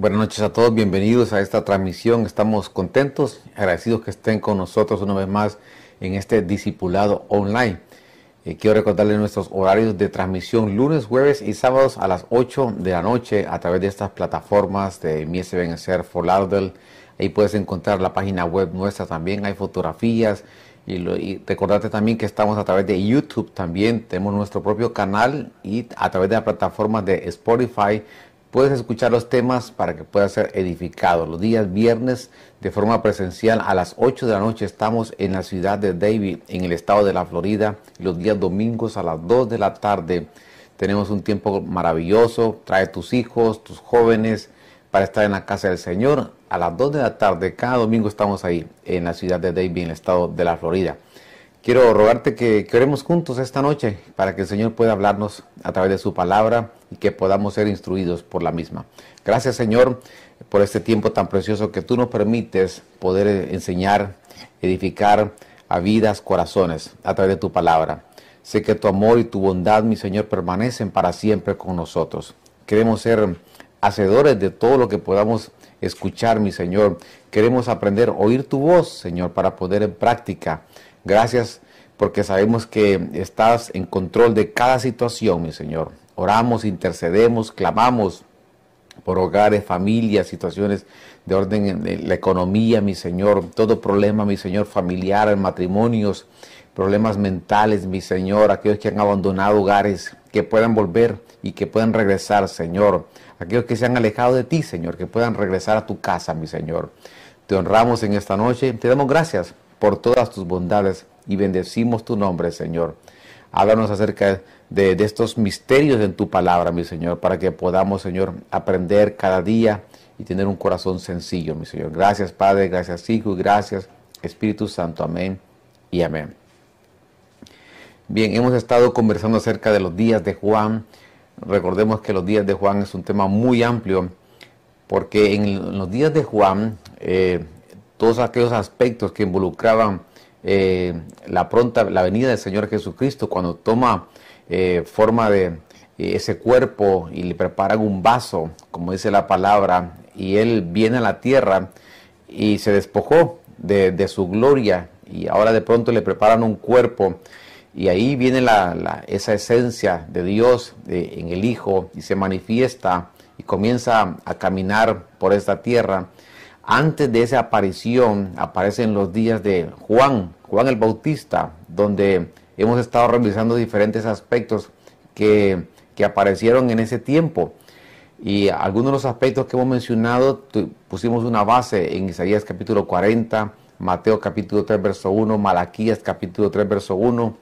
Buenas noches a todos, bienvenidos a esta transmisión. Estamos contentos, agradecidos que estén con nosotros una vez más en este discipulado online. Eh, quiero recordarles nuestros horarios de transmisión lunes, jueves y sábados a las 8 de la noche a través de estas plataformas de Mies Benecer for. Ahí puedes encontrar la página web nuestra también, hay fotografías. Y, y recordarte también que estamos a través de YouTube también, tenemos nuestro propio canal y a través de la plataforma de Spotify Puedes escuchar los temas para que puedas ser edificado. Los días viernes de forma presencial a las 8 de la noche estamos en la ciudad de David, en el estado de la Florida. Los días domingos a las 2 de la tarde tenemos un tiempo maravilloso. Trae tus hijos, tus jóvenes para estar en la casa del Señor. A las 2 de la tarde, cada domingo estamos ahí en la ciudad de David, en el estado de la Florida. Quiero rogarte que, que oremos juntos esta noche para que el Señor pueda hablarnos a través de su palabra y que podamos ser instruidos por la misma. Gracias Señor por este tiempo tan precioso que tú nos permites poder enseñar, edificar a vidas, corazones a través de tu palabra. Sé que tu amor y tu bondad, mi Señor, permanecen para siempre con nosotros. Queremos ser hacedores de todo lo que podamos escuchar, mi Señor. Queremos aprender a oír tu voz, Señor, para poder en práctica Gracias porque sabemos que estás en control de cada situación, mi Señor. Oramos, intercedemos, clamamos por hogares, familias, situaciones de orden en la economía, mi Señor, todo problema, mi Señor, familiar, matrimonios, problemas mentales, mi Señor, aquellos que han abandonado hogares, que puedan volver y que puedan regresar, Señor. Aquellos que se han alejado de ti, Señor, que puedan regresar a tu casa, mi Señor. Te honramos en esta noche, te damos gracias por todas tus bondades y bendecimos tu nombre, Señor. Háblanos acerca de, estos misterios en tu palabra, mi Señor, para que podamos, Señor, aprender cada día y tener un corazón sencillo, mi Señor. Gracias, Padre, gracias, Hijo, y gracias, Espíritu Santo. Amén y amén. Bien, hemos estado conversando acerca de los días de Juan. Recordemos que los días de Juan es un tema muy amplio, porque en los días de Juan eh, todos aquellos aspectos que involucraban eh, la pronta, la venida del Señor Jesucristo, cuando toma eh, forma de eh, ese cuerpo y le preparan un vaso, como dice la palabra, y Él viene a la tierra y se despojó de, su gloria y ahora de pronto le preparan un cuerpo y ahí viene la, esa esencia de Dios en el Hijo y se manifiesta y comienza a caminar por esta tierra antes de esa aparición aparecen los días de Juan, Juan el Bautista, donde hemos estado revisando diferentes aspectos que, aparecieron en ese tiempo. Y algunos de los aspectos que hemos mencionado, pusimos una base en Isaías capítulo 40, Mateo capítulo 3, verso 1, Malaquías capítulo 3, verso 1.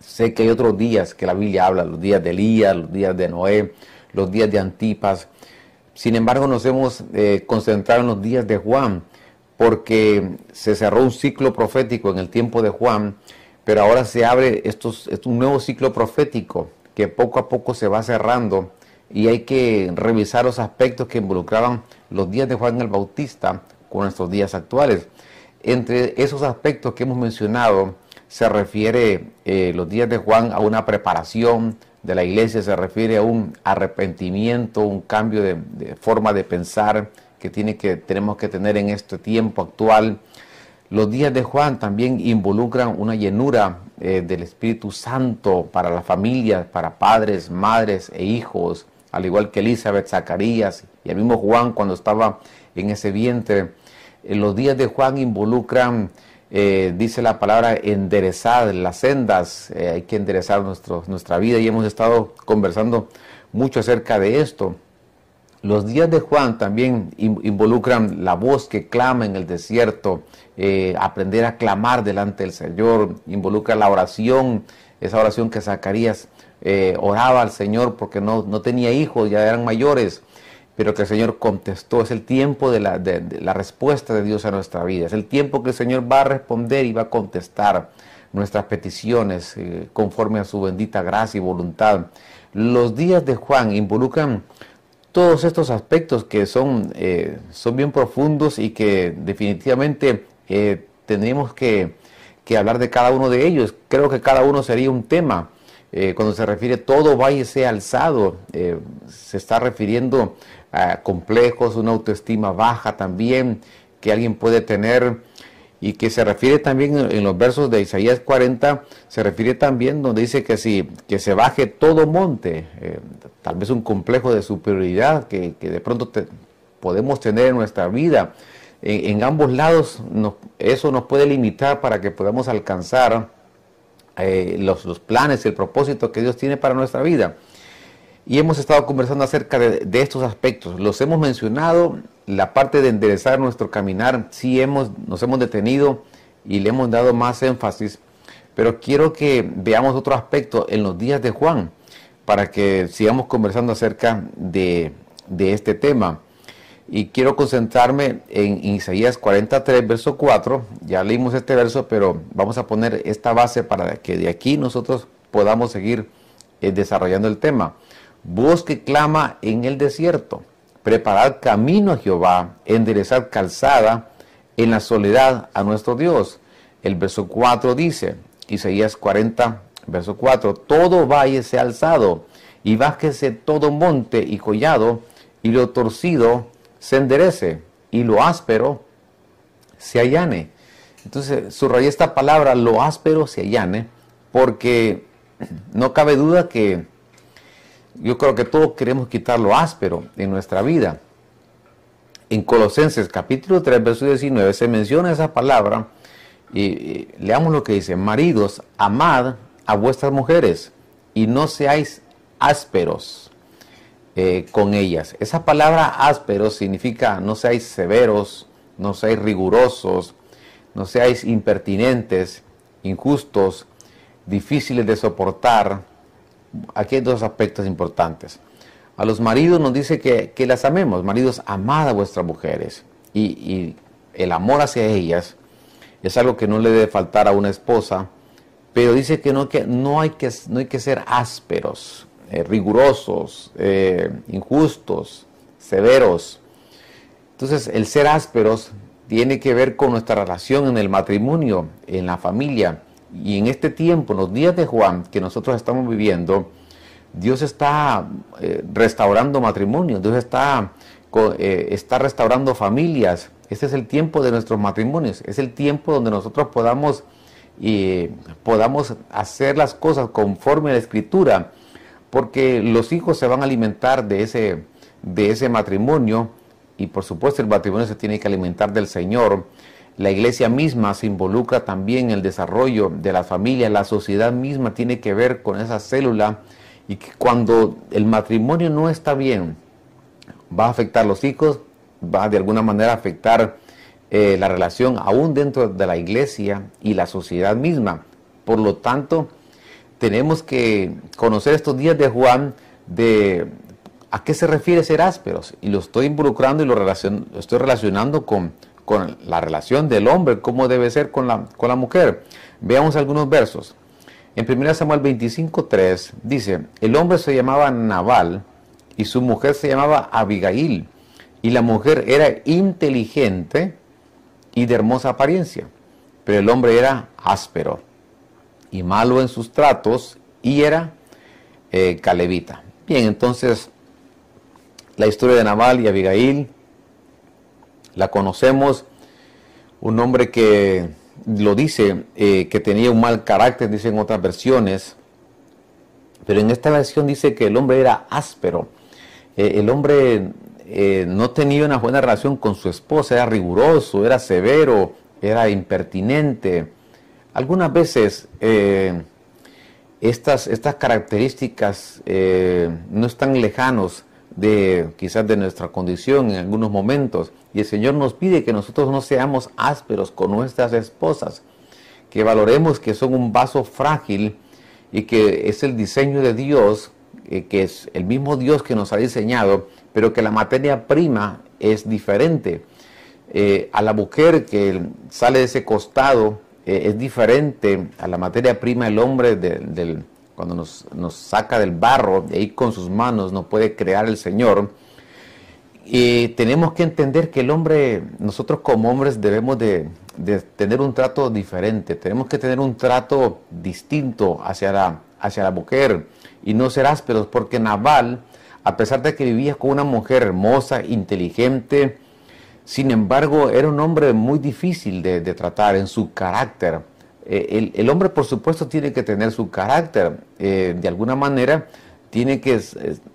Sé que hay otros días que la Biblia habla, los días de Elías, los días de Noé, los días de Antipas, sin embargo, nos hemos eh, concentrado en los días de Juan, porque se cerró un ciclo profético en el tiempo de Juan, pero ahora se abre estos, un nuevo ciclo profético que poco a poco se va cerrando y hay que revisar los aspectos que involucraban los días de Juan el Bautista con nuestros días actuales. Entre esos aspectos que hemos mencionado se refiere eh, los días de Juan a una preparación, de la iglesia se refiere a un arrepentimiento, un cambio de, forma de pensar que, tiene que tenemos que tener en este tiempo actual. Los días de Juan también involucran una llenura eh, del Espíritu Santo para las familias, para padres, madres e hijos, al igual que Elizabeth, Zacarías y el mismo Juan cuando estaba en ese vientre. Eh, los días de Juan involucran eh, dice la palabra enderezar las sendas, eh, hay que enderezar nuestro, nuestra vida y hemos estado conversando mucho acerca de esto. Los días de Juan también involucran la voz que clama en el desierto, eh, aprender a clamar delante del Señor, involucra la oración, esa oración que Zacarías oraba al Señor porque no, no tenía hijos, ya eran mayores pero que el Señor contestó. Es el tiempo de la, respuesta de Dios a nuestra vida. Es el tiempo que el Señor va a responder y va a contestar. nuestras peticiones eh, conforme a su bendita gracia y voluntad. Los días de Juan involucran todos estos aspectos que son, eh, son bien profundos y que definitivamente eh, tendríamos que, hablar de cada uno de ellos. Creo que cada uno sería un tema. Eh, cuando se refiere todo valle sea alzado, se está refiriendo a complejos, una autoestima baja también que alguien puede tener y que se refiere también en los versos de Isaías 40, se refiere también donde dice que si que se baje todo monte, eh, tal vez un complejo de superioridad que, de pronto podemos tener en nuestra vida. En, ambos lados eso nos puede limitar para que podamos alcanzar eh, los, los planes y el propósito que Dios tiene para nuestra vida. Y hemos estado conversando acerca de, estos aspectos. Los hemos mencionado la parte de enderezar nuestro caminar, sí hemos, nos hemos detenido y le hemos dado más énfasis, pero quiero que veamos otro aspecto en los días de Juan, para que sigamos conversando acerca de, este tema. Y quiero concentrarme en Isaías 43, verso 4. Ya leímos este verso, pero vamos a poner esta base para que de aquí nosotros podamos seguir eh, desarrollando el tema. Voz que clama en el desierto preparar camino a Jehová, enderezar calzada en la soledad a nuestro Dios. El verso 4 dice, Isaías 40, verso 4, todo valle se ha alzado y bájese todo monte y collado y lo torcido se enderece y lo áspero se allane. Entonces subrayé esta palabra, lo áspero se allane, porque no cabe duda que yo creo que todos queremos quitar lo áspero en nuestra vida. En Colosenses capítulo 3, verso 19 se menciona esa palabra y, leamos lo que dice, maridos, amad a vuestras mujeres y no seáis ásperos eh, con ellas. Esa palabra áspero significa no seáis severos, no seáis rigurosos, no seáis impertinentes, injustos, difíciles de soportar, aquí hay dos aspectos importantes. A los maridos nos dice que, las amemos. Maridos, amad a vuestras mujeres. Y, el amor hacia ellas es algo que no le debe faltar a una esposa. Pero dice que no, que no, hay, que, no hay que ser ásperos, eh, rigurosos, eh, injustos, severos. Entonces, el ser ásperos tiene que ver con nuestra relación en el matrimonio, en la familia. Y en este tiempo, en los días de Juan que nosotros estamos viviendo, Dios está eh, restaurando matrimonios, Dios está, eh, está restaurando familias. Este es el tiempo de nuestros matrimonios, es el tiempo donde nosotros podamos, y podamos hacer las cosas conforme a la escritura, porque los hijos se van a alimentar de ese, de ese matrimonio y por supuesto el matrimonio se tiene que alimentar del Señor la iglesia misma se involucra también en el desarrollo de la familia, la sociedad misma tiene que ver con esa célula y que cuando el matrimonio no está bien, va a afectar a los hijos, va de alguna manera a afectar eh, la relación aún dentro de la iglesia y la sociedad misma. Por lo tanto, tenemos que conocer estos días de Juan de a qué se refiere ser ásperos. Y lo estoy involucrando y lo, lo estoy relacionando con con la relación del hombre, cómo debe ser con la, con la mujer. Veamos algunos versos. En 1 Samuel 25.3 dice, el hombre se llamaba Nabal y su mujer se llamaba Abigail. Y la mujer era inteligente y de hermosa apariencia, pero el hombre era áspero y malo en sus tratos y era eh, calevita. Bien, entonces la historia de Nabal y Abigail la conocemos, un hombre que lo dice, eh, que tenía un mal carácter, dicen otras versiones, pero en esta versión dice que el hombre era áspero, eh, el hombre eh, no tenía una buena relación con su esposa, era riguroso, era severo, era impertinente. Algunas veces estas, estas características no están lejanos de quizás de nuestra condición en algunos momentos. Y el Señor nos pide que nosotros no seamos ásperos con nuestras esposas, que valoremos que son un vaso frágil y que es el diseño de Dios, eh, que es el mismo Dios que nos ha diseñado, pero que la materia prima es diferente. Eh, a la mujer que sale de ese costado eh, es diferente a la materia prima el hombre del, cuando nos, saca del barro, de ahí con sus manos nos puede crear el Señor. Y tenemos que entender que el hombre, nosotros como hombres debemos de, tener un trato diferente, tenemos que tener un trato distinto hacia la, hacia la mujer y no ser ásperos, porque Naval, a pesar de que vivía con una mujer hermosa, inteligente, sin embargo, era un hombre muy difícil de, tratar en su carácter. Eh, el, hombre, por supuesto, tiene que tener su carácter. Eh, de alguna manera, tiene que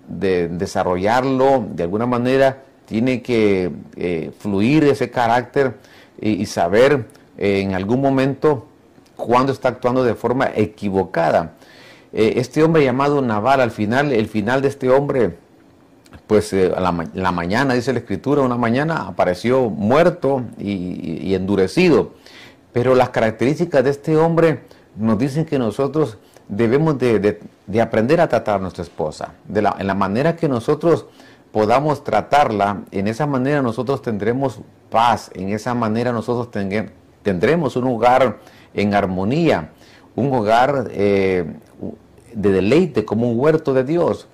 desarrollarlo, de alguna manera, tiene que eh, fluir ese carácter y, saber en algún momento cuándo está actuando de forma equivocada. este hombre llamado Naval, al final, el final de este hombre pues eh, la, mañana, dice la escritura, una mañana apareció muerto y, endurecido. Pero las características de este hombre nos dicen que nosotros debemos de, aprender a tratar a nuestra esposa. En la manera que nosotros podamos tratarla, en esa manera nosotros tendremos paz, en esa manera nosotros tendremos un hogar en armonía, un hogar eh, de deleite como un huerto de Dios.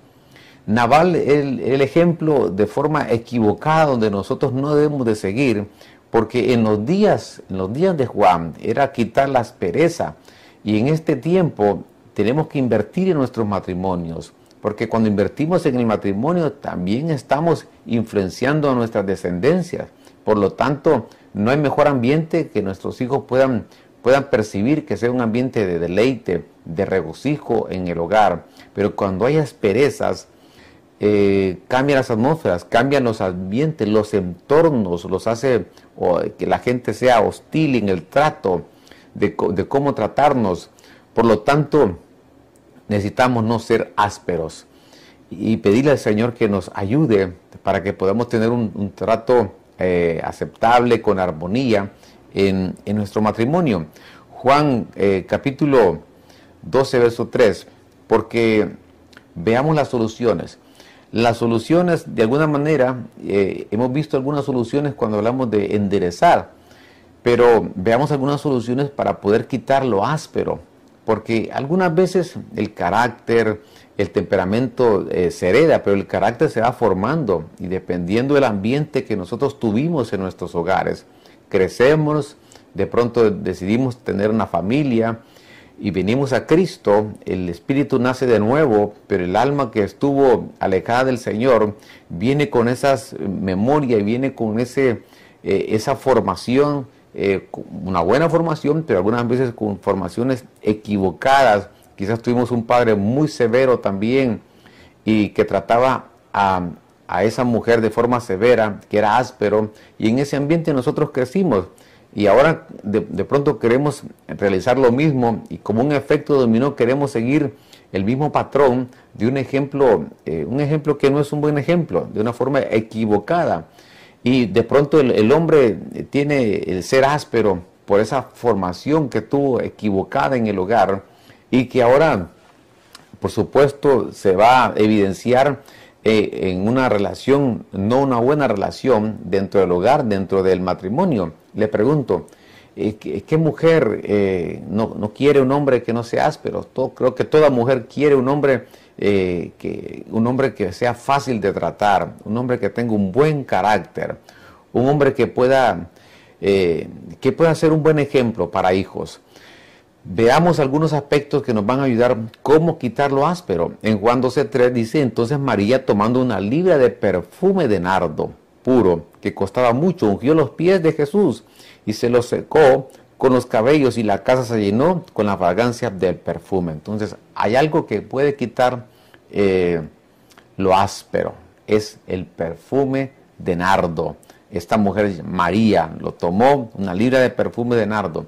Naval el, el ejemplo de forma equivocada donde nosotros no debemos de seguir, porque en los días, en los días de Juan era quitar la aspereza y en este tiempo tenemos que invertir en nuestros matrimonios, porque cuando invertimos en el matrimonio también estamos influenciando a nuestras descendencias. Por lo tanto, no hay mejor ambiente que nuestros hijos puedan, puedan percibir que sea un ambiente de deleite, de regocijo en el hogar. Pero cuando hay asperezas, eh, cambian las atmósferas, cambian los ambientes, los entornos, los hace que la gente sea hostil en el trato de, cómo tratarnos. Por lo tanto, necesitamos no ser ásperos y pedirle al Señor que nos ayude para que podamos tener un, trato eh, aceptable, con armonía en, nuestro matrimonio. Juan eh, capítulo 12, verso 3, porque veamos las soluciones. Las soluciones, de alguna manera, eh, hemos visto algunas soluciones cuando hablamos de enderezar, pero veamos algunas soluciones para poder quitar lo áspero, porque algunas veces el carácter, el temperamento eh, se hereda, pero el carácter se va formando y dependiendo del ambiente que nosotros tuvimos en nuestros hogares, crecemos, de pronto decidimos tener una familia, y venimos a Cristo, el espíritu nace de nuevo, pero el alma que estuvo alejada del Señor viene con esas memorias y viene con ese, eh, esa formación, eh, una buena formación, pero algunas veces con formaciones equivocadas. Quizás tuvimos un padre muy severo también y que trataba a, a esa mujer de forma severa, que era áspero, y en ese ambiente nosotros crecimos. Y ahora de, pronto queremos realizar lo mismo y como un efecto dominó queremos seguir el mismo patrón de un ejemplo, eh, un ejemplo que no es un buen ejemplo, de una forma equivocada. Y de pronto el, hombre tiene el ser áspero por esa formación que tuvo equivocada en el hogar y que ahora, por supuesto, se va a evidenciar eh, en una relación, no una buena relación dentro del hogar, dentro del matrimonio. Le pregunto, eh, ¿qué, mujer eh, no, quiere un hombre que no sea áspero? creo que toda mujer quiere un hombre, que, un hombre que sea fácil de tratar, un hombre que tenga un buen carácter, un hombre que pueda, que pueda ser un buen ejemplo para hijos. Veamos algunos aspectos que nos van a ayudar cómo quitar lo áspero. En Juan 12.3 dice, entonces María tomando una libra de perfume de nardo puro, que costaba mucho, ungió los pies de Jesús y se los secó con los cabellos y la casa se llenó con la fragancia del perfume. Entonces hay algo que puede quitar eh, lo áspero, es el perfume de nardo. Esta mujer María lo tomó, una libra de perfume de nardo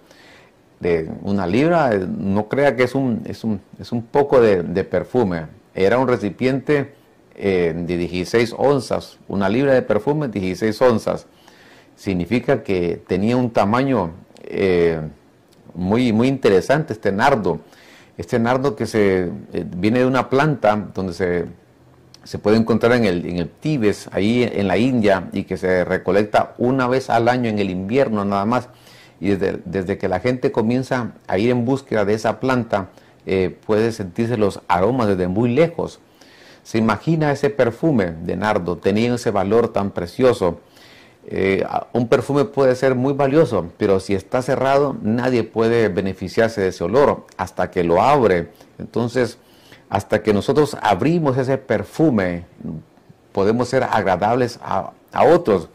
de una libra, no crea que es un, es un, es un poco de, perfume. Era un recipiente eh, de 16 onzas, una libra de perfume, 16 onzas. Significa que tenía un tamaño eh, muy, muy interesante este nardo. Este nardo que se viene de una planta donde se, se puede encontrar en el, en el Tibes, ahí en la India, y que se recolecta una vez al año en el invierno nada más y desde, que la gente comienza a ir en búsqueda de esa planta, eh, puede sentirse los aromas desde muy lejos. Se imagina ese perfume de nardo teniendo ese valor tan precioso. Eh, un perfume puede ser muy valioso, pero si está cerrado, nadie puede beneficiarse de ese olor hasta que lo abre. Entonces, hasta que nosotros abrimos ese perfume, podemos ser agradables a, otros.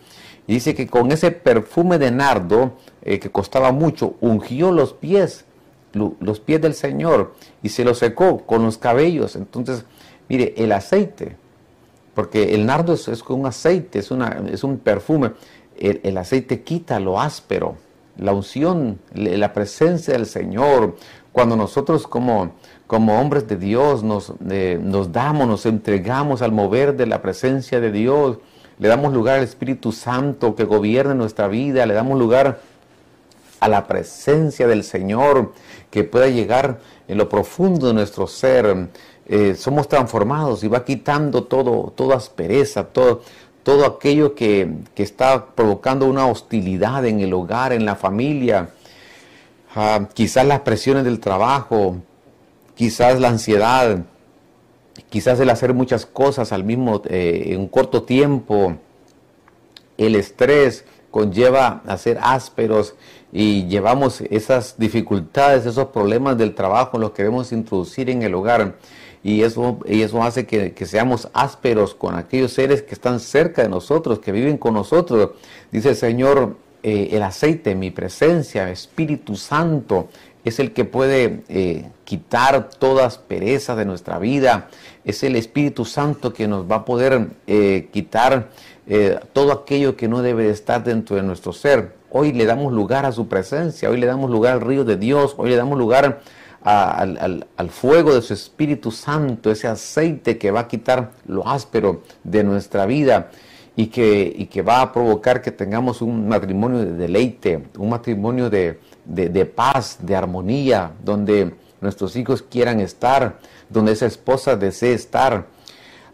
Y dice que con ese perfume de nardo, eh, que costaba mucho, ungió los pies, los pies del Señor, y se los secó con los cabellos. Entonces, mire, el aceite, porque el nardo es, es un aceite, es, una, es un perfume, el, aceite quita lo áspero, la unción, la presencia del Señor, cuando nosotros como, como hombres de Dios nos, eh, nos damos, nos entregamos al mover de la presencia de Dios, le damos lugar al Espíritu Santo que gobierne nuestra vida, le damos lugar a la presencia del Señor que pueda llegar en lo profundo de nuestro ser. Eh, somos transformados y va quitando todo, toda aspereza, todo, todo aquello que, que está provocando una hostilidad en el hogar, en la familia. Ah, quizás las presiones del trabajo, quizás la ansiedad, quizás el hacer muchas cosas al mismo eh, en un corto tiempo, el estrés conlleva a ser ásperos y llevamos esas dificultades, esos problemas del trabajo, los queremos introducir en el hogar y eso, y eso hace que, que, seamos ásperos con aquellos seres que están cerca de nosotros, que viven con nosotros. Dice el Señor, eh, el aceite, mi presencia, Espíritu Santo, es el que puede eh, quitar todas perezas de nuestra vida. Es el Espíritu Santo que nos va a poder eh, quitar todo aquello que no debe estar dentro de nuestro ser. Hoy le damos lugar a su presencia, hoy le damos lugar al río de Dios, hoy le damos lugar al, al, fuego de su Espíritu Santo, ese aceite que va a quitar lo áspero de nuestra vida y que, que va a provocar que tengamos un matrimonio de deleite, un matrimonio de, paz, de armonía, donde nuestros hijos quieran estar, donde esa esposa desee estar.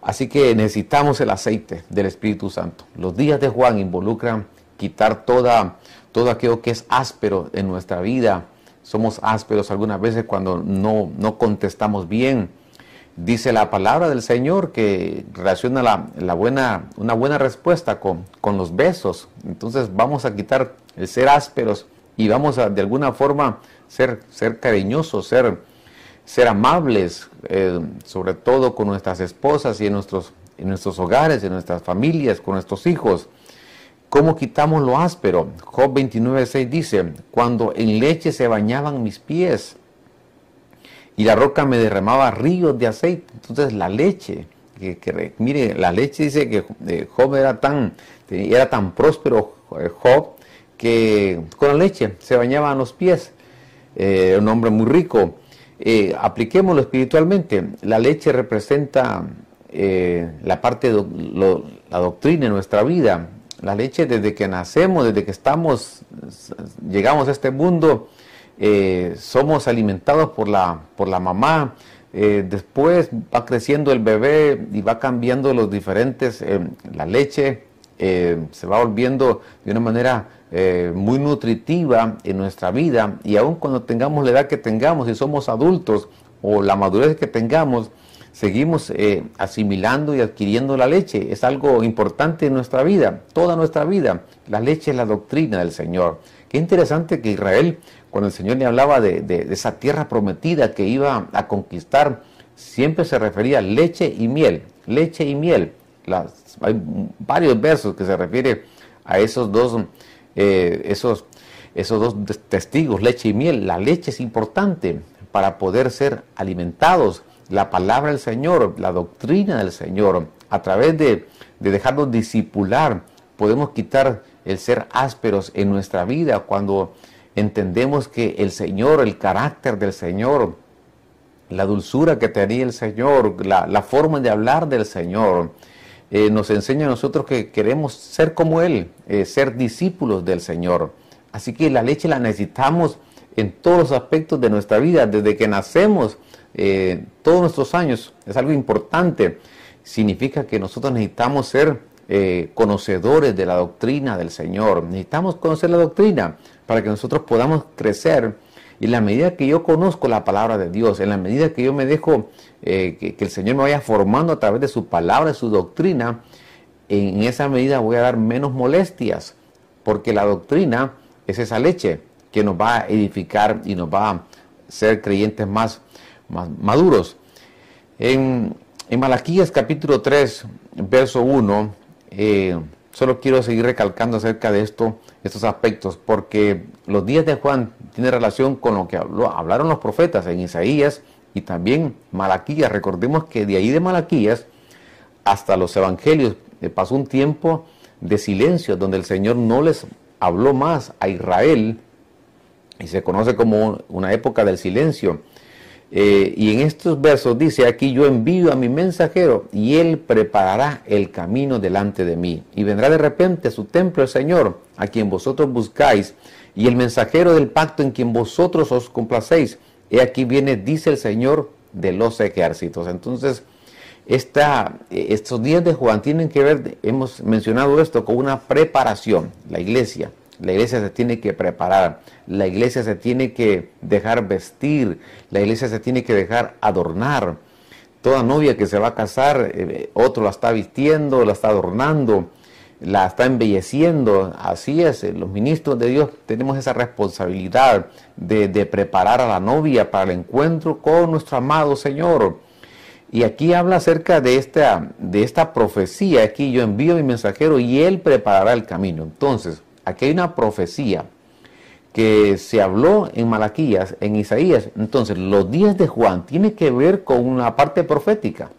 Así que necesitamos el aceite del Espíritu Santo. Los días de Juan involucran quitar toda, todo aquello que es áspero en nuestra vida. Somos ásperos algunas veces cuando no, no contestamos bien Dice la palabra del Señor que relaciona la, buena, una buena respuesta con, con, los besos. Entonces vamos a quitar el ser ásperos y vamos a de alguna forma ser, ser cariñosos, ser, ser amables, eh, sobre todo con nuestras esposas y en nuestros, en nuestros hogares, en nuestras familias, con nuestros hijos. ¿Cómo quitamos lo áspero? Job 29.6 dice, cuando en leche se bañaban mis pies y la roca me derramaba ríos de aceite. Entonces la leche, que, mire, la leche dice que eh, Job era tan, era tan próspero eh, Job que con la leche se bañaba los pies. Eh, un hombre muy rico. apliquémoslo espiritualmente. La leche representa la parte de la doctrina en nuestra vida. La leche desde que nacemos, desde que estamos, llegamos a este mundo, eh, somos alimentados por la, por la mamá, eh, después va creciendo el bebé y va cambiando los diferentes, eh, la leche se va volviendo de una manera muy nutritiva en nuestra vida y aun cuando tengamos la edad que tengamos y somos adultos o la madurez que tengamos, seguimos asimilando y adquiriendo la leche. Es algo importante en nuestra vida, toda nuestra vida. La leche es la doctrina del Señor. Qué interesante que Israel cuando el Señor le hablaba de, esa tierra prometida que iba a conquistar, siempre se refería a leche y miel, leche y miel. hay varios versos que se refieren a esos dos, eh, esos, esos dos testigos, leche y miel. La leche es importante para poder ser alimentados. La palabra del Señor, la doctrina del Señor, a través de, de dejarnos disipular, podemos quitar el ser ásperos en nuestra vida cuando entendemos que el Señor, el carácter del Señor, la dulzura que tenía el Señor, la, forma de hablar del Señor, eh, nos enseña a nosotros que queremos ser como Él, eh, ser discípulos del Señor. Así que la leche la necesitamos en todos los aspectos de nuestra vida, desde que nacemos, eh, todos nuestros años. Es algo importante. Significa que nosotros necesitamos ser eh, conocedores de la doctrina del Señor. Necesitamos conocer la doctrina para que nosotros podamos crecer. Y en la medida que yo conozco la palabra de Dios, en la medida que yo me dejo eh, que, que, el Señor me vaya formando a través de su palabra, de su doctrina, en esa medida voy a dar menos molestias, porque la doctrina es esa leche que nos va a edificar y nos va a ser creyentes más, maduros. En, en Malaquías capítulo 3, verso 1, eh, solo quiero seguir recalcando acerca de esto, estos aspectos, porque los días de Juan tienen relación con lo que hablaron los profetas en Isaías y también Malaquías. Recordemos que de ahí de Malaquías hasta los evangelios eh, pasó un tiempo de silencio donde el Señor no les habló más a Israel y se conoce como una época del silencio. Eh, y en estos versos dice aquí, yo envío a mi mensajero y él preparará el camino delante de mí. Y vendrá de repente a su templo el Señor, a quien vosotros buscáis, y el mensajero del pacto en quien vosotros os complacéis. He aquí viene, dice el Señor de los ejércitos. Entonces, esta, estos días de Juan tienen que ver, hemos mencionado esto, con una preparación, la iglesia la iglesia se tiene que preparar, la iglesia se tiene que dejar vestir, la iglesia se tiene que dejar adornar. Toda novia que se va a casar, eh, otro la está vistiendo, la está adornando, la está embelleciendo. Así es, eh, los ministros de Dios tenemos esa responsabilidad de, de preparar a la novia para el encuentro con nuestro amado Señor. Y aquí habla acerca de esta, de esta profecía. Aquí yo envío mi mensajero y él preparará el camino. Entonces, Aquí hay una profecía que se habló en Malaquías, en Isaías. Entonces, los días de Juan tiene que ver con una parte profética.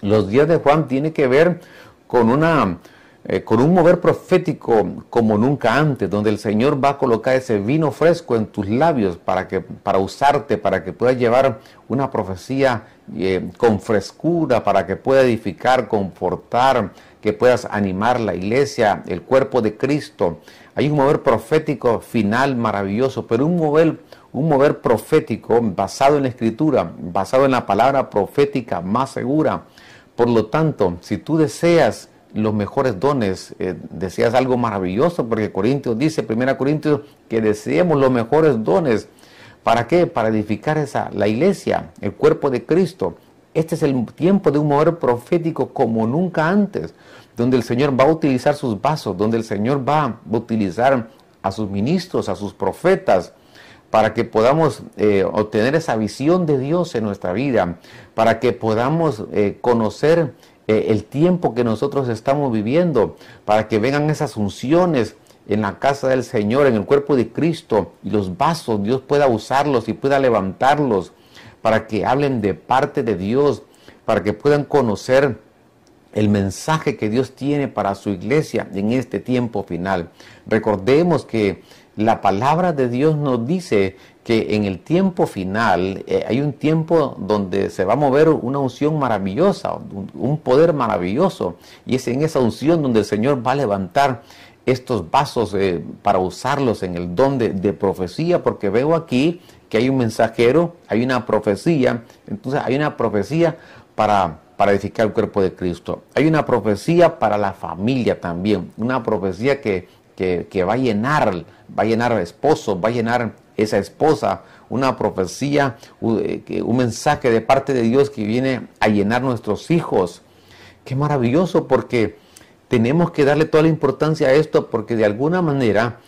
Los días de Juan tiene que ver con una eh, con un mover profético como nunca antes, donde el Señor va a colocar ese vino fresco en tus labios para que para usarte, para que puedas llevar una profecía eh, con frescura, para que pueda edificar, confortar, que puedas animar la iglesia, el cuerpo de Cristo. Hay un mover profético final maravilloso, pero un mover, un mover profético basado en la escritura, basado en la palabra profética más segura. Por lo tanto, si tú deseas los mejores dones, eh, deseas algo maravilloso, porque Corintios dice, 1 Corintios, que deseemos los mejores dones. ¿Para qué? Para edificar esa, la iglesia, el cuerpo de Cristo. Este es el tiempo de un mover profético como nunca antes, donde el Señor va a utilizar sus vasos, donde el Señor va a utilizar a sus ministros, a sus profetas, para que podamos eh, obtener esa visión de Dios en nuestra vida, para que podamos eh, conocer eh, el tiempo que nosotros estamos viviendo, para que vengan esas unciones en la casa del Señor, en el cuerpo de Cristo, y los vasos, Dios pueda usarlos y pueda levantarlos para que hablen de parte de Dios, para que puedan conocer el mensaje que Dios tiene para su iglesia en este tiempo final. Recordemos que la palabra de Dios nos dice que en el tiempo final eh, hay un tiempo donde se va a mover una unción maravillosa, un, poder maravilloso, y es en esa unción donde el Señor va a levantar estos vasos eh, para usarlos en el don de profecía, porque veo aquí que hay un mensajero, hay una profecía, entonces hay una profecía para, para edificar el cuerpo de Cristo. Hay una profecía para la familia también, una profecía que, que, va a llenar, va a llenar al esposo, va a llenar esa esposa, una profecía, eh, un mensaje de parte de Dios que viene a llenar nuestros hijos. Qué maravilloso porque tenemos que darle toda la importancia a esto porque de alguna manera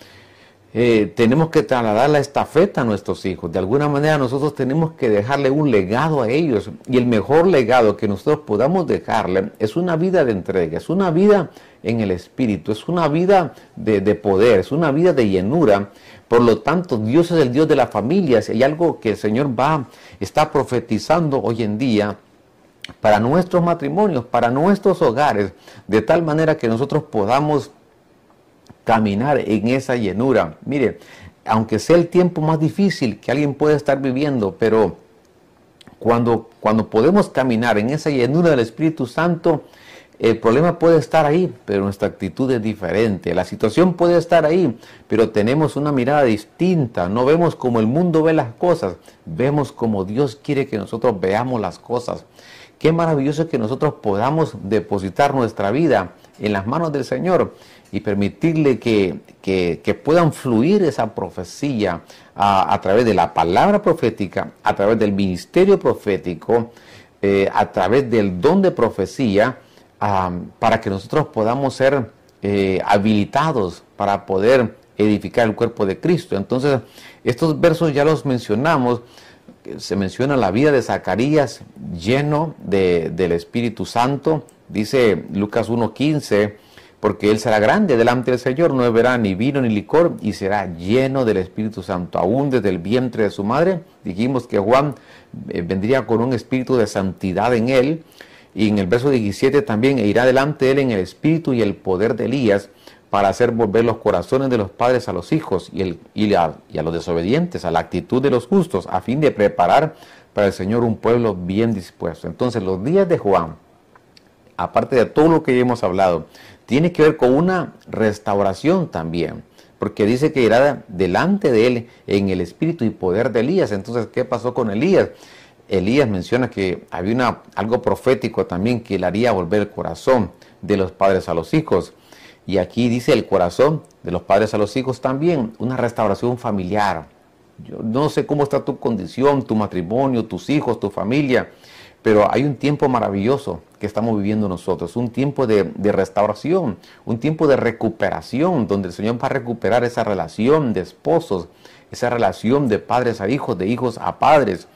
eh, tenemos que trasladar la estafeta a nuestros hijos. De alguna manera nosotros tenemos que dejarle un legado a ellos. Y el mejor legado que nosotros podamos dejarle es una vida de entrega, es una vida en el espíritu, es una vida de, poder, es una vida de llenura. Por lo tanto, Dios es el Dios de la familia. Si hay algo que el Señor va, está profetizando hoy en día, para nuestros matrimonios, para nuestros hogares, de tal manera que nosotros podamos caminar en esa llenura. Mire, aunque sea el tiempo más difícil que alguien puede estar viviendo, pero cuando, cuando podemos caminar en esa llenura del Espíritu Santo, el problema puede estar ahí, pero nuestra actitud es diferente. La situación puede estar ahí, pero tenemos una mirada distinta. No vemos como el mundo ve las cosas, vemos como Dios quiere que nosotros veamos las cosas. Qué maravilloso que nosotros podamos depositar nuestra vida en las manos del Señor y permitirle que, puedan fluir esa profecía a, través de la palabra profética, a través del ministerio profético, eh, a través del don de profecía, para que nosotros podamos ser eh, habilitados para poder edificar el cuerpo de Cristo. Entonces, estos versos ya los mencionamos. Se menciona la vida de Zacarías lleno del Espíritu Santo. Dice Lucas 1.15 porque él será grande delante del Señor, no beberá ni vino ni licor y será lleno del Espíritu Santo, aún desde el vientre de su madre. Dijimos que Juan eh, vendría con un espíritu de santidad en él, y en el verso 17 también, e irá delante de él en el espíritu y el poder de Elías, para hacer volver los corazones de los padres a los hijos y, el, y, a, y a los desobedientes, a la actitud de los justos, a fin de preparar para el Señor un pueblo bien dispuesto. Entonces los días de Juan, aparte de todo lo que ya hemos hablado, tiene que ver con una restauración también, porque dice que irá delante de él en el espíritu y poder de Elías. Entonces, ¿qué pasó con Elías? Elías menciona que había una, algo profético también que le haría volver el corazón de los padres a los hijos. Y aquí dice el corazón de los padres a los hijos también, una restauración familiar. Yo no sé cómo está tu condición, tu matrimonio, tus hijos, tu familia, pero hay un tiempo maravilloso que estamos viviendo nosotros, un tiempo de, restauración, un tiempo de recuperación, donde el Señor va a recuperar esa relación de esposos, esa relación de padres a hijos, de hijos a padres.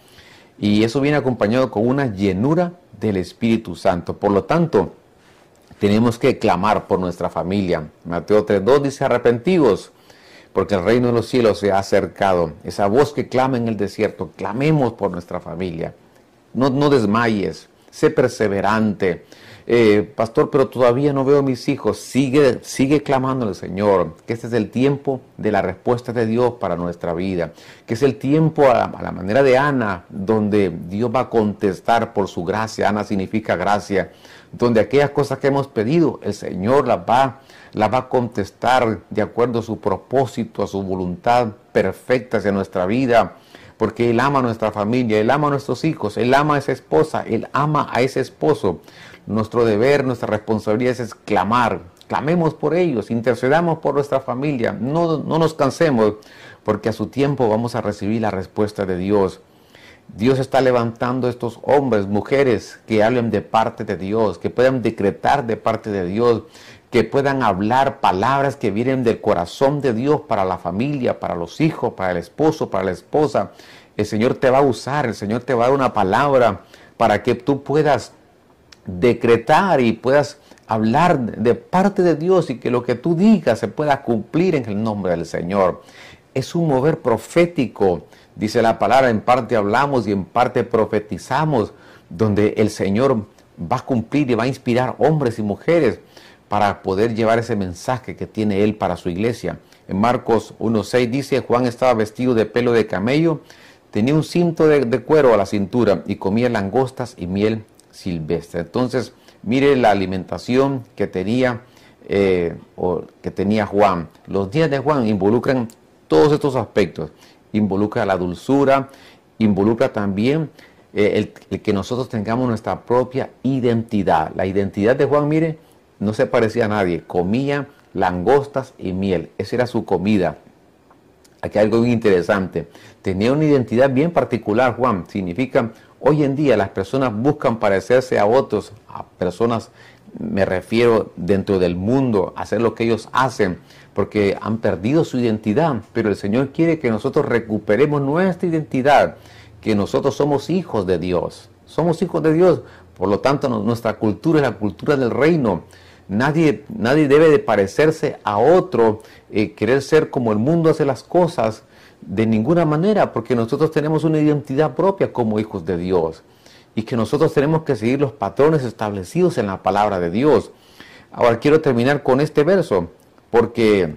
Y eso viene acompañado con una llenura del Espíritu Santo. Por lo tanto, tenemos que clamar por nuestra familia. Mateo 3.2 dice arrepentidos, porque el reino de los cielos se ha acercado. Esa voz que clama en el desierto, clamemos por nuestra familia. No, no desmayes, sé perseverante. Eh, pastor, pero todavía no veo a mis hijos. Sigue, sigue clamándole, Señor, que este es el tiempo de la respuesta de Dios para nuestra vida, que es el tiempo a, la manera de Ana, donde Dios va a contestar por su gracia. Ana significa gracia, donde aquellas cosas que hemos pedido, el Señor las va, las va a contestar de acuerdo a su propósito, a su voluntad perfecta hacia nuestra vida porque Él ama a nuestra familia, Él ama a nuestros hijos, Él ama a esa esposa, Él ama a ese esposo. Nuestro deber, nuestra responsabilidad es clamar, clamemos por ellos, intercedamos por nuestra familia, no, no nos cansemos, porque a su tiempo vamos a recibir la respuesta de Dios. Dios está levantando estos hombres, mujeres que hablen de parte de Dios, que puedan decretar de parte de Dios, que puedan hablar palabras que vienen del corazón de Dios para la familia, para los hijos, para el esposo, para la esposa. El Señor te va a usar, el Señor te va a dar una palabra para que tú puedas decretar y puedas hablar de parte de Dios y que lo que tú digas se pueda cumplir en el nombre del Señor. Es un mover profético, dice la palabra, en parte hablamos y en parte profetizamos, donde el Señor va a cumplir y va a inspirar hombres y mujeres para poder llevar ese mensaje que tiene Él para su iglesia. En Marcos 1.6 dice, Juan estaba vestido de pelo de camello, tenía un cinto de, cuero a la cintura y comía langostas y miel silvestre. Entonces, mire la alimentación que tenía, eh, o que tenía Juan. Los días de Juan involucran todos estos aspectos. Involucra la dulzura, involucra también eh, el, el, que nosotros tengamos nuestra propia identidad. La identidad de Juan, mire, no se parecía a nadie, comía langostas y miel, esa era su comida. Aquí hay algo interesante, tenía una identidad bien particular, Juan, significa, hoy en día las personas buscan parecerse a otros, a personas, me refiero dentro del mundo, hacer lo que ellos hacen, porque han perdido su identidad, pero el Señor quiere que nosotros recuperemos nuestra identidad, que nosotros somos hijos de Dios, somos hijos de Dios, por lo tanto nuestra cultura es la cultura del reino, Nadie, nadie debe de parecerse a otro, eh, querer ser como el mundo hace las cosas, de ninguna manera, porque nosotros tenemos una identidad propia como hijos de Dios y que nosotros tenemos que seguir los patrones establecidos en la palabra de Dios. Ahora quiero terminar con este verso, porque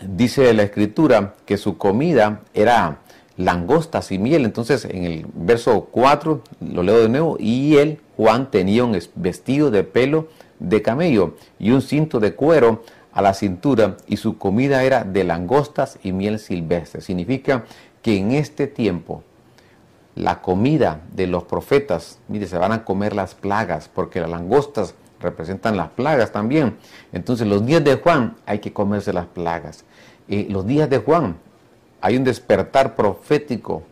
dice la escritura que su comida era langostas y miel. Entonces en el verso 4, lo leo de nuevo, y él, Juan, tenía un vestido de pelo de camello y un cinto de cuero a la cintura y su comida era de langostas y miel silvestre. Significa que en este tiempo la comida de los profetas, mire, se van a comer las plagas porque las langostas representan las plagas también. Entonces los días de Juan hay que comerse las plagas. Y los días de Juan hay un despertar profético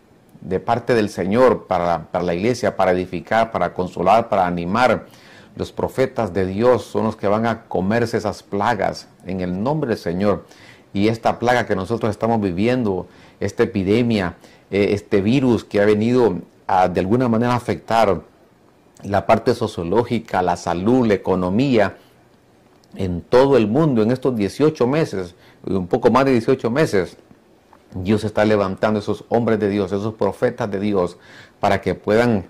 de parte del Señor para, para la iglesia, para edificar, para consolar, para animar. Los profetas de Dios son los que van a comerse esas plagas en el nombre del Señor. Y esta plaga que nosotros estamos viviendo, esta epidemia, eh, este virus que ha venido de alguna manera afectar la parte sociológica, la salud, la economía en todo el mundo en estos 18 meses, un poco más de 18 meses. Dios está levantando esos hombres de Dios, esos profetas de Dios, para que puedan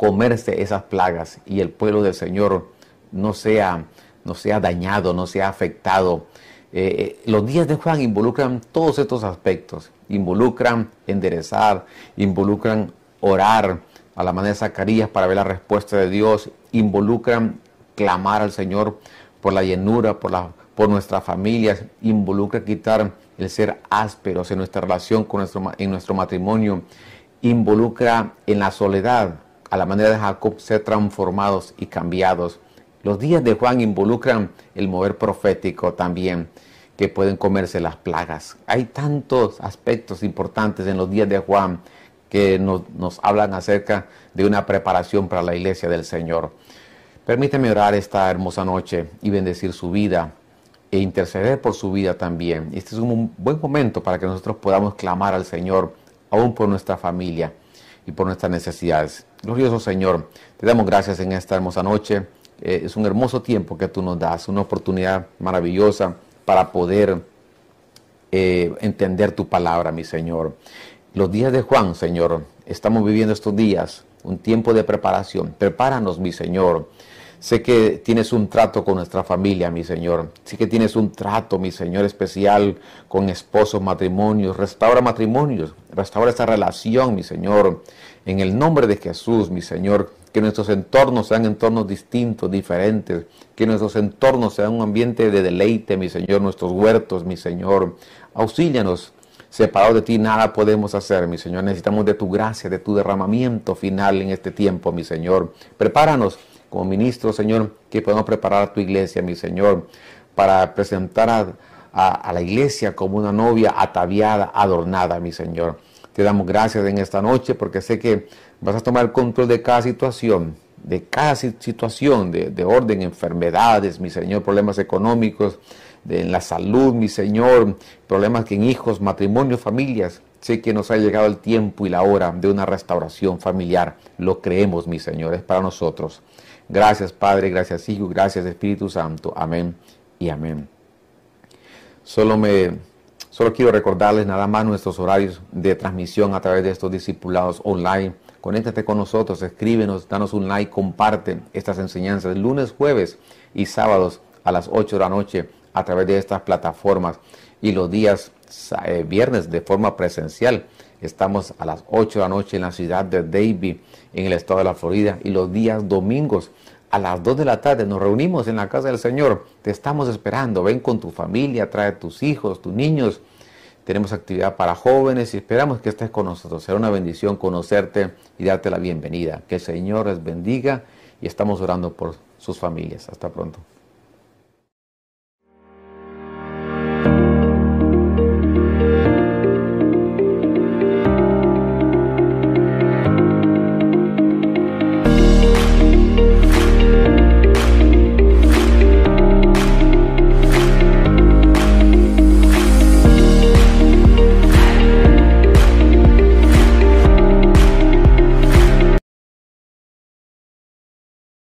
comerse esas plagas y el pueblo del Señor no sea, no sea dañado, no sea afectado. Eh, eh, los días de Juan involucran todos estos aspectos, involucran enderezar, involucran orar, a la manera de Zacarías para ver la respuesta de Dios, involucran clamar al Señor por la llenura, por, la, por nuestras familias, involucra quitar el ser ásperos en nuestra relación con nuestro, en nuestro matrimonio, involucra en la soledad, a la manera de Jacob, ser transformados y cambiados. Los días de Juan involucran el mover profético también, que pueden comerse las plagas. Hay tantos aspectos importantes en los días de Juan que nos, hablan acerca de una preparación para la iglesia del Señor. Permíteme orar esta hermosa noche y bendecir su vida e interceder por su vida también. Este es un buen momento para que nosotros podamos clamar al Señor, aún por nuestra familia y por nuestras necesidades. Glorioso Señor, te damos gracias en esta hermosa noche. Eh, es un hermoso tiempo que tú nos das, una oportunidad maravillosa para poder eh, entender tu palabra, mi Señor los días de Juan, Señor, estamos viviendo estos días, un tiempo de preparación. Prepáranos, mi Señor. Sé que tienes un trato con nuestra familia, mi Señor. Sé que tienes un trato, mi Señor, especial con esposos, matrimonios. Restaura matrimonios. Restaura esa relación, mi Señor. En el nombre de Jesús, mi Señor. Que nuestros entornos sean entornos distintos, diferentes. Que nuestros entornos sean un ambiente de deleite, mi Señor. Nuestros huertos, mi Señor. Auxílianos Separados de ti nada podemos hacer, mi Señor. Necesitamos de tu gracia, de tu derramamiento final en este tiempo, mi Señor. Prepáranos como ministro, Señor, que podamos preparar a tu iglesia, mi Señor, para presentar a, la iglesia como una novia ataviada, adornada, mi Señor. Te damos gracias en esta noche porque sé que vas a tomar control de cada situación, de cada situación de, de orden, enfermedades, mi Señor, problemas económicos, de la salud, mi Señor, problemas que en hijos, matrimonios, familias. Sé que nos ha llegado el tiempo y la hora de una restauración familiar. Lo creemos, mi Señor, es para nosotros. Gracias, Padre, gracias, Hijo, gracias, Espíritu Santo. Amén y amén. Solo me solo quiero recordarles nada más nuestros horarios de transmisión a través de estos discipulados online. Conéctate con nosotros, escríbenos, danos un like, comparte estas enseñanzas lunes, jueves y sábados a las 8 de la noche a través de estas plataformas y los días eh, viernes de forma presencial. Estamos a las 8 de la noche en la ciudad de Davie, en el estado de la Florida, y los días domingos a las 2 de la tarde nos reunimos en la casa del Señor. Te estamos esperando. Ven con tu familia, trae tus hijos, tus niños. Tenemos actividad para jóvenes y esperamos que estés con nosotros. Será una bendición conocerte y darte la bienvenida. Que el Señor les bendiga y estamos orando por sus familias. Hasta pronto.